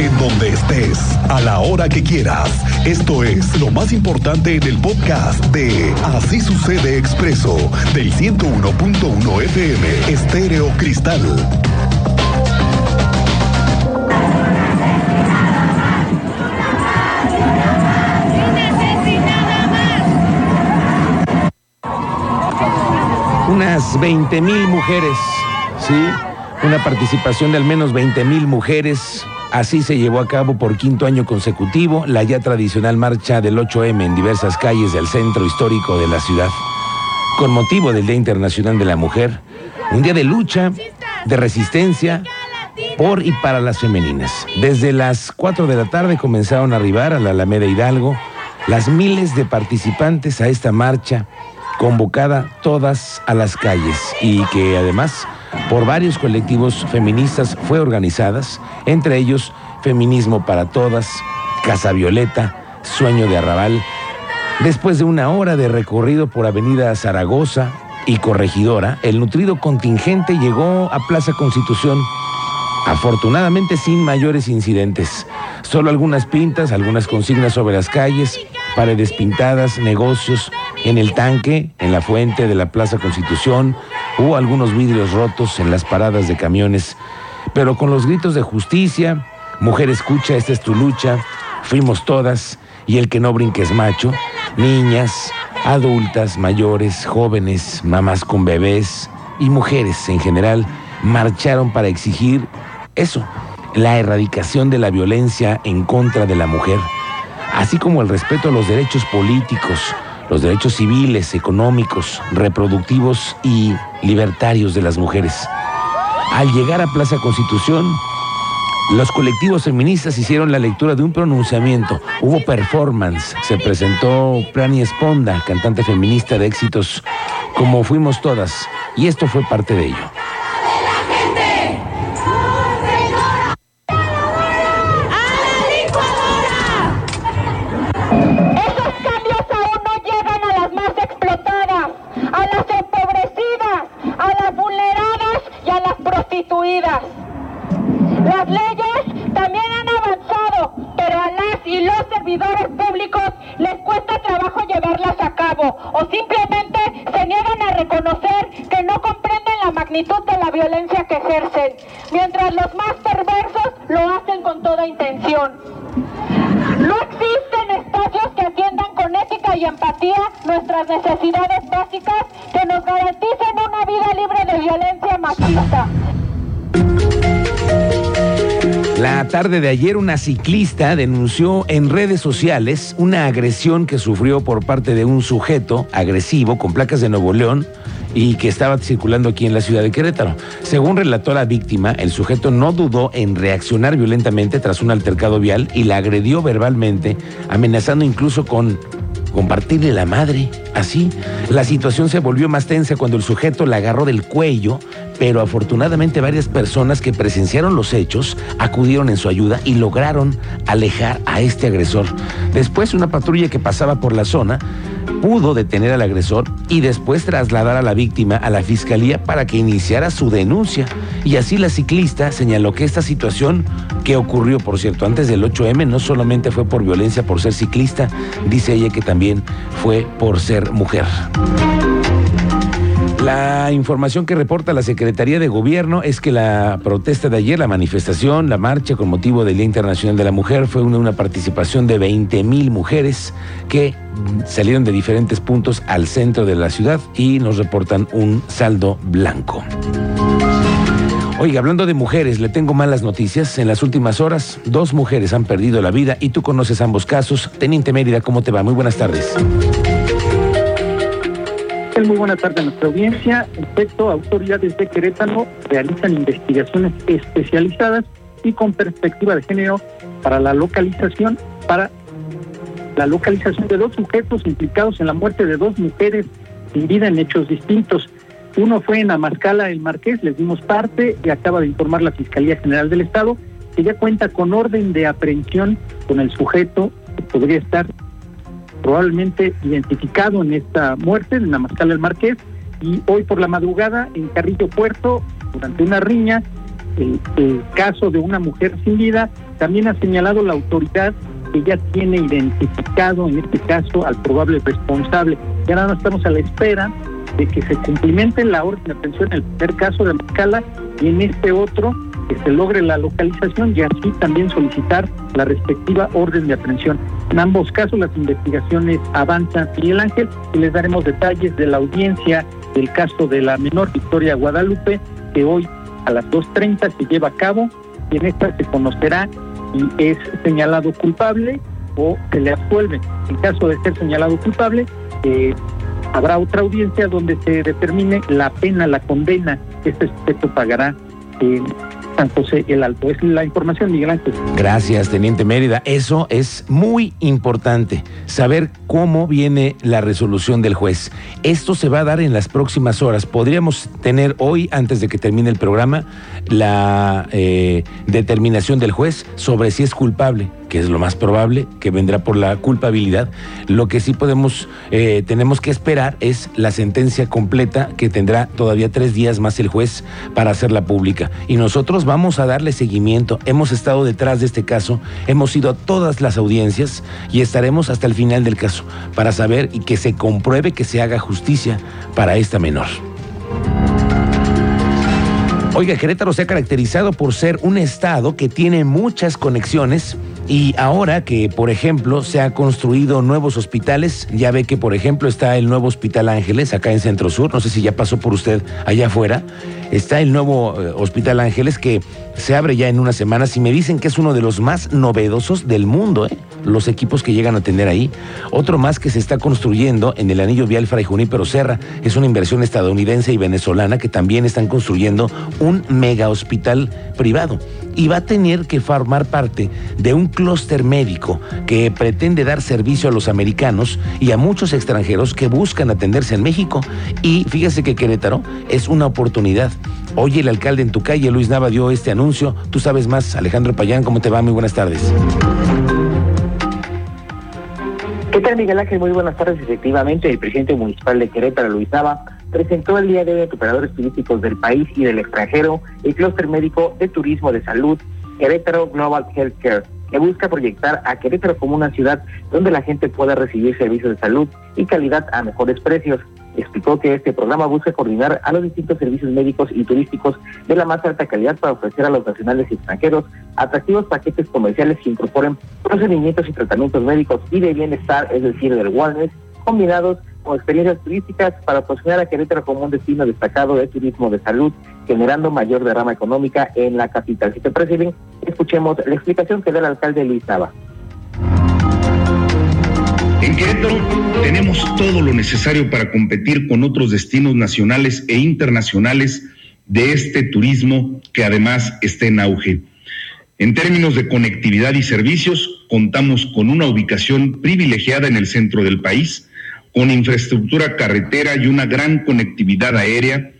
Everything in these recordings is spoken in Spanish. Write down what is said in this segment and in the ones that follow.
en donde estés, a la hora que quieras. Esto es lo más importante en el podcast de Así sucede expreso del 101.1 FM Estéreo Cristal. Unas 20 mil mujeres, ¿sí? Una participación de al menos 20 mil mujeres. Así se llevó a cabo por quinto año consecutivo la ya tradicional marcha del 8M en diversas calles del centro histórico de la ciudad. Con motivo del Día Internacional de la Mujer, un día de lucha, de resistencia por y para las femeninas. Desde las 4 de la tarde comenzaron a arribar a la Alameda Hidalgo las miles de participantes a esta marcha convocada todas a las calles y que además por varios colectivos feministas fue organizadas, entre ellos Feminismo para Todas, Casa Violeta, Sueño de Arrabal. Después de una hora de recorrido por Avenida Zaragoza y Corregidora, el nutrido contingente llegó a Plaza Constitución, afortunadamente sin mayores incidentes. Solo algunas pintas, algunas consignas sobre las calles, paredes pintadas, negocios, en el tanque, en la fuente de la Plaza Constitución, hubo algunos vidrios rotos en las paradas de camiones, pero con los gritos de justicia, mujer escucha, esta es tu lucha, fuimos todas, y el que no brinque es macho, niñas, adultas, mayores, jóvenes, mamás con bebés y mujeres en general marcharon para exigir eso, la erradicación de la violencia en contra de la mujer, así como el respeto a los derechos políticos, los derechos civiles, económicos, reproductivos y libertarios de las mujeres. Al llegar a Plaza Constitución, los colectivos feministas hicieron la lectura de un pronunciamiento, hubo performance, se presentó Prani Esponda, cantante feminista de éxitos como Fuimos Todas, y esto fue parte de ello. No comprenden la magnitud de la violencia que ejercen, mientras los más perversos lo hacen con toda intención. No existen espacios que atiendan con ética y empatía nuestras necesidades básicas que nos garanticen una vida libre de violencia machista. La tarde de ayer una ciclista denunció en redes sociales una agresión que sufrió por parte de un sujeto agresivo con placas de Nuevo León y que estaba circulando aquí en la ciudad de Querétaro. Según relató la víctima, el sujeto no dudó en reaccionar violentamente tras un altercado vial y la agredió verbalmente, amenazando incluso con compartirle la madre. Así, la situación se volvió más tensa cuando el sujeto la agarró del cuello, pero afortunadamente varias personas que presenciaron los hechos acudieron en su ayuda y lograron alejar a este agresor. Después, una patrulla que pasaba por la zona pudo detener al agresor y después trasladar a la víctima a la fiscalía para que iniciara su denuncia. Y así la ciclista señaló que esta situación que ocurrió, por cierto, antes del 8M no solamente fue por violencia por ser ciclista, dice ella que también fue por ser mujer. La información que reporta la Secretaría de Gobierno es que la protesta de ayer, la manifestación, la marcha con motivo del Día Internacional de la Mujer fue una, participación de 20 mil mujeres que salieron de diferentes puntos al centro de la ciudad y nos reportan un saldo blanco. Oiga, hablando de mujeres, le tengo malas noticias. En las últimas horas, dos mujeres han perdido la vida y tú conoces ambos casos. Teniente Mérida, ¿cómo te va? Muy buenas tardes. Muy buenas tardes a nuestra audiencia. En efecto, autoridades de Querétaro realizan investigaciones especializadas y con perspectiva de género para la localización, para la localización de dos sujetos implicados en la muerte de dos mujeres sin vida en hechos distintos. Uno fue en Amascala, el Marqués, les dimos parte y acaba de informar la Fiscalía General del Estado que ya cuenta con orden de aprehensión con el sujeto que podría estar probablemente identificado en esta muerte en Namascal del Marqués y hoy por la madrugada en Carrillo Puerto durante una riña el, caso de una mujer sin vida, también ha señalado la autoridad que ya tiene identificado en este caso al probable responsable. Ya nada estamos a la espera de que se cumplimente la orden de atención en el primer caso de Macala y en este otro que se logre la localización y así también solicitar la respectiva orden de aprehensión. En ambos casos las investigaciones avanzan, Miguel Ángel, y les daremos detalles de la audiencia del caso de la menor Victoria Guadalupe, que hoy a las 2.30 se lleva a cabo y en esta se conocerá si es señalado culpable o se le absuelve. En caso de ser señalado culpable, eh, habrá otra audiencia donde se determine la pena, la condena que este sujeto pagará en San José el Alto. Es la información, Miguel Ángel. Gracias, Teniente Mérida. Eso es muy importante, saber cómo viene la resolución del juez. Esto se va a dar en las próximas horas. Podríamos tener hoy, antes de que termine el programa, la eh, determinación del juez sobre si es culpable que es lo más probable, que vendrá por la culpabilidad. Lo que sí podemos, eh, tenemos que esperar es la sentencia completa que tendrá todavía tres días más el juez para hacerla pública. Y nosotros vamos a darle seguimiento. Hemos estado detrás de este caso, hemos ido a todas las audiencias y estaremos hasta el final del caso para saber y que se compruebe que se haga justicia para esta menor. Oiga, Querétaro se ha caracterizado por ser un estado que tiene muchas conexiones y ahora que, por ejemplo, se han construido nuevos hospitales, ya ve que, por ejemplo, está el nuevo Hospital Ángeles acá en Centro Sur, no sé si ya pasó por usted allá afuera, está el nuevo eh, Hospital Ángeles que se abre ya en unas semanas y me dicen que es uno de los más novedosos del mundo, ¿eh? los equipos que llegan a tener ahí. Otro más que se está construyendo en el anillo vial Fray Junípero Serra, es una inversión estadounidense y venezolana que también están construyendo un mega hospital privado y va a tener que formar parte de un clúster médico que pretende dar servicio a los americanos y a muchos extranjeros que buscan atenderse en México. Y fíjese que Querétaro es una oportunidad. Hoy el alcalde en tu calle, Luis Nava, dio este anuncio. Tú sabes más, Alejandro Payán, ¿cómo te va? Muy buenas tardes. ¿Qué tal, Miguel Ángel? Muy buenas tardes. Efectivamente, el presidente municipal de Querétaro, Luis Nava, presentó el día de hoy operadores turísticos del país y del extranjero el clúster médico de turismo de salud Querétaro Global Healthcare, que busca proyectar a Querétaro como una ciudad donde la gente pueda recibir servicios de salud y calidad a mejores precios. Explicó que este programa busca coordinar a los distintos servicios médicos y turísticos de la más alta calidad para ofrecer a los nacionales y extranjeros atractivos paquetes comerciales que incorporen procedimientos y tratamientos médicos y de bienestar, es decir, del wellness, combinados experiencias turísticas para posicionar a Querétaro como un destino destacado de turismo de salud, generando mayor derrama económica en la capital. Si te parece escuchemos la explicación que da el alcalde Luis Nava. En Querétaro tenemos todo lo necesario para competir con otros destinos nacionales e internacionales de este turismo que además está en auge. En términos de conectividad y servicios, contamos con una ubicación privilegiada en el centro del país, con infraestructura carretera y una gran conectividad aérea.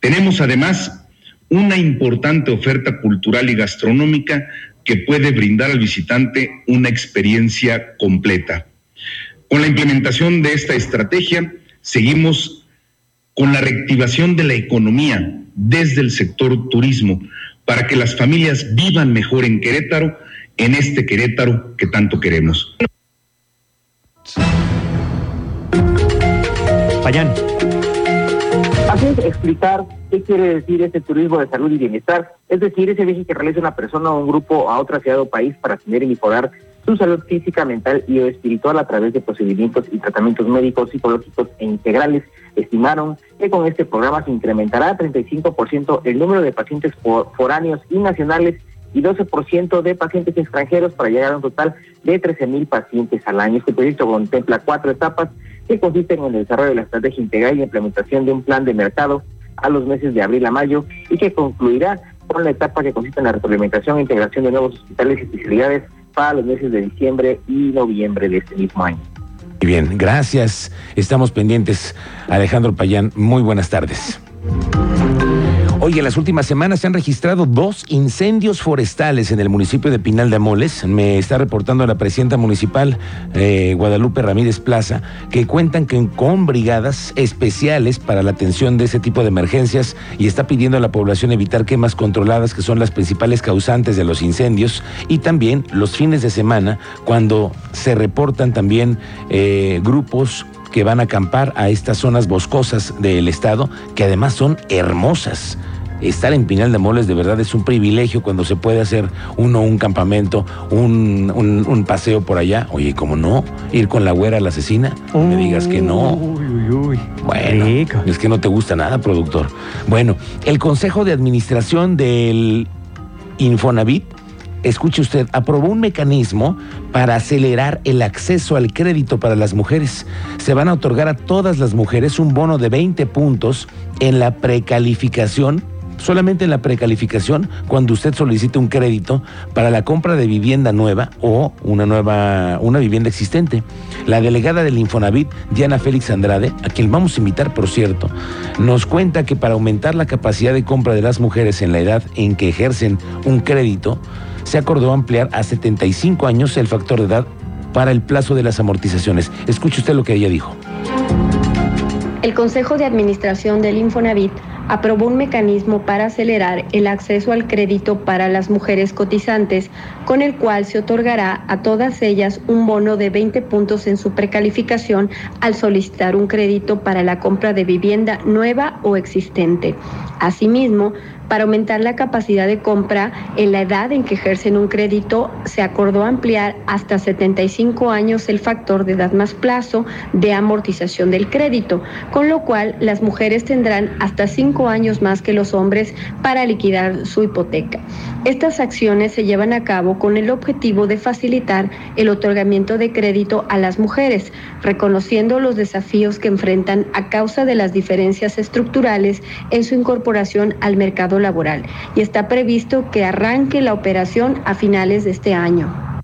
Tenemos además una importante oferta cultural y gastronómica que puede brindar al visitante una experiencia completa. Con la implementación de esta estrategia, seguimos con la reactivación de la economía desde el sector turismo para que las familias vivan mejor en Querétaro, en este Querétaro que tanto queremos. Así es, explicar qué quiere decir este turismo de salud y bienestar, es decir, ese viaje que realiza una persona o un grupo a otra ciudad o país para tener y mejorar su salud física, mental y espiritual a través de procedimientos y tratamientos médicos, psicológicos e integrales. Estimaron que con este programa se incrementará a 35% el número de pacientes foráneos y nacionales y 12% de pacientes extranjeros para llegar a un total de 13 mil pacientes al año. Este proyecto contempla cuatro etapas que consisten en el desarrollo de la estrategia integral y implementación de un plan de mercado a los meses de abril a mayo y que concluirá con la etapa que consiste en la retroalimentación e integración de nuevos hospitales y especialidades para los meses de diciembre y noviembre de este mismo año. Muy bien, gracias. Estamos pendientes. Alejandro Payán, muy buenas tardes. Oye, en las últimas semanas se han registrado dos incendios forestales en el municipio de Pinal de Amoles. Me está reportando la presidenta municipal, eh, Guadalupe Ramírez Plaza, que cuentan con brigadas especiales para la atención de ese tipo de emergencias y está pidiendo a la población evitar quemas controladas, que son las principales causantes de los incendios, y también los fines de semana, cuando se reportan también eh, grupos que van a acampar a estas zonas boscosas del estado, que además son hermosas. Estar en Pinal de Moles de verdad es un privilegio cuando se puede hacer uno un campamento, un, paseo por allá. Oye, ¿cómo no? Ir con la güera a la asesina. No me digas que no. bueno, es que no te gusta nada, productor. Bueno, el Consejo de Administración del Infonavit escuche usted, aprobó un mecanismo para acelerar el acceso al crédito para las mujeres. Se van a otorgar a todas las mujeres un bono de 20 puntos en la precalificación solamente en la precalificación cuando usted solicite un crédito para la compra de vivienda nueva o una nueva una vivienda existente. La delegada del Infonavit, Diana Félix Andrade, a quien vamos a invitar, por cierto, nos cuenta que para aumentar la capacidad de compra de las mujeres en la edad en que ejercen un crédito, se acordó ampliar a 75 años el factor de edad para el plazo de las amortizaciones. Escuche usted lo que ella dijo. El Consejo de Administración del Infonavit aprobó un mecanismo para acelerar el acceso al crédito para las mujeres cotizantes, con el cual se otorgará a todas ellas un bono de 20 puntos en su precalificación al solicitar un crédito para la compra de vivienda nueva o existente. Asimismo, para aumentar la capacidad de compra en la edad en que ejercen un crédito, se acordó ampliar hasta 75 años el factor de edad más plazo de amortización del crédito, con lo cual las mujeres tendrán hasta 5 años más que los hombres para liquidar su hipoteca. Estas acciones se llevan a cabo con el objetivo de facilitar el otorgamiento de crédito a las mujeres, reconociendo los desafíos que enfrentan a causa de las diferencias estructurales en su incorporación al laboral y está previsto que arranque la operación a finales de este año.